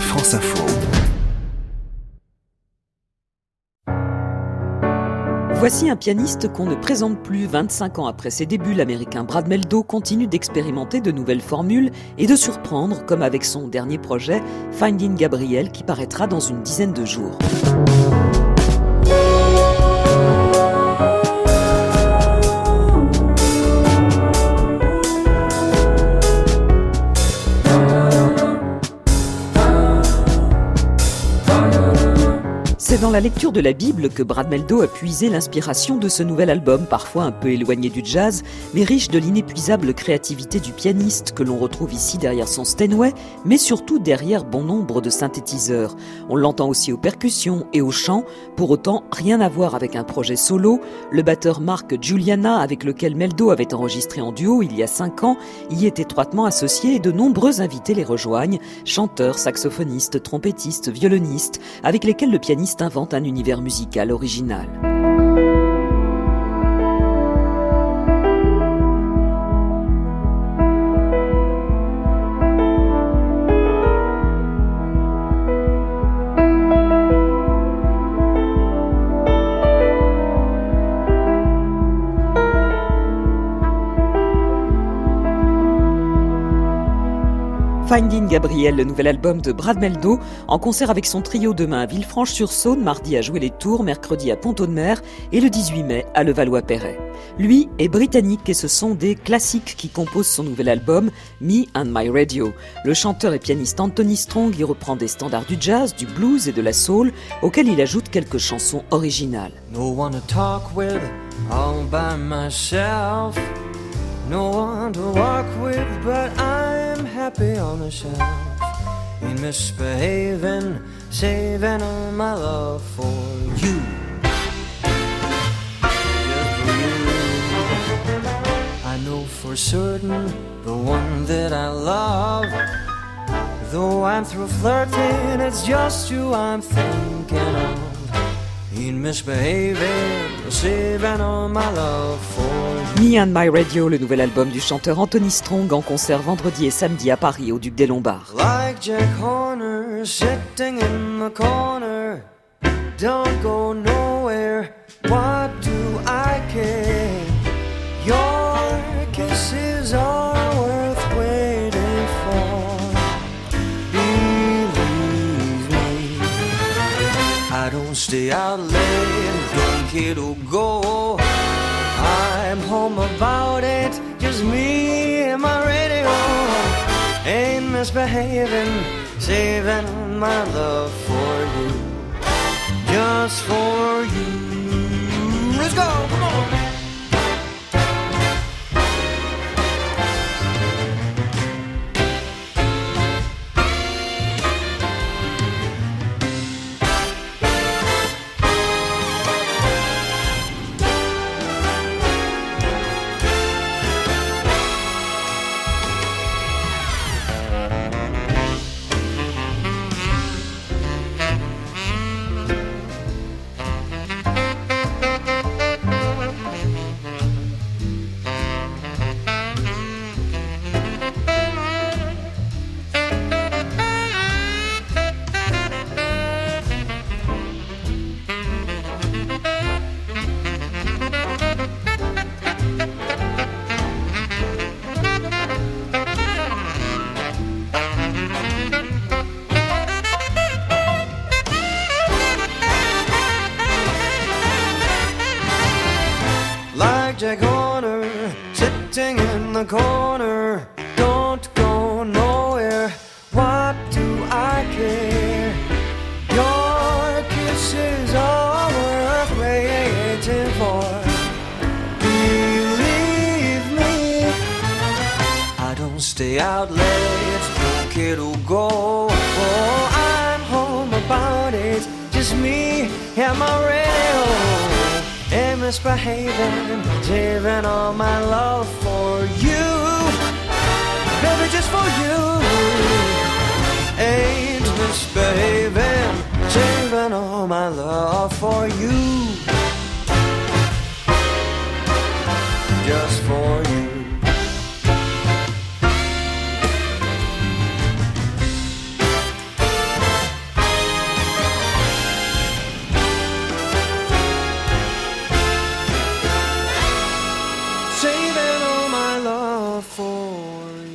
France Info. Voici un pianiste qu'on ne présente plus 25 ans après ses débuts. L'américain Brad Meldo continue d'expérimenter de nouvelles formules et de surprendre, comme avec son dernier projet, Finding Gabriel, qui paraîtra dans une dizaine de jours. C'est dans la lecture de la Bible que Brad Meldo a puisé l'inspiration de ce nouvel album, parfois un peu éloigné du jazz, mais riche de l'inépuisable créativité du pianiste que l'on retrouve ici derrière son Steinway, mais surtout derrière bon nombre de synthétiseurs. On l'entend aussi aux percussions et au chant, pour autant rien à voir avec un projet solo. Le batteur Mark Giuliana, avec lequel Meldo avait enregistré en duo il y a cinq ans, y est étroitement associé et de nombreux invités les rejoignent, chanteurs, saxophonistes, trompettistes, violonistes, avec lesquels le pianiste invente un univers musical original. Finding Gabriel, le nouvel album de Brad Meldo, en concert avec son trio demain à Villefranche-sur-Saône, mardi à Jouer les Tours, mercredi à Pont-de-Mer et le 18 mai à Levallois-Perret. Lui est britannique et ce sont des classiques qui composent son nouvel album Me and My Radio. Le chanteur et pianiste Anthony Strong y reprend des standards du jazz, du blues et de la soul, auxquels il ajoute quelques chansons originales. No one to talk with, all by myself. No one to walk with, but I'm happy on the shelf. Ain't misbehaving, saving all my love for you. Just for you. I know for certain the one that I love. Though I'm through flirting, it's just you I'm thinking of. Me and My Radio, le nouvel album du chanteur Anthony Strong en concert vendredi et samedi à Paris au Duc des Lombards. Like Jack Horner sitting in the corner. Don't go nowhere. What do I care? Stay out late. Don't care to go. I'm home about it. Just me and my radio. Ain't misbehaving, saving my love for you. Just for you. Let's go, come on. In the corner. Don't go nowhere. What do I care? Your kisses are worth waiting for. Believe me, I don't stay out late. Care to go. Oh, I'm home about it. Just me and my radio. Misbehaving, giving all my love All my love for you. Just for you. Saving all my love for you.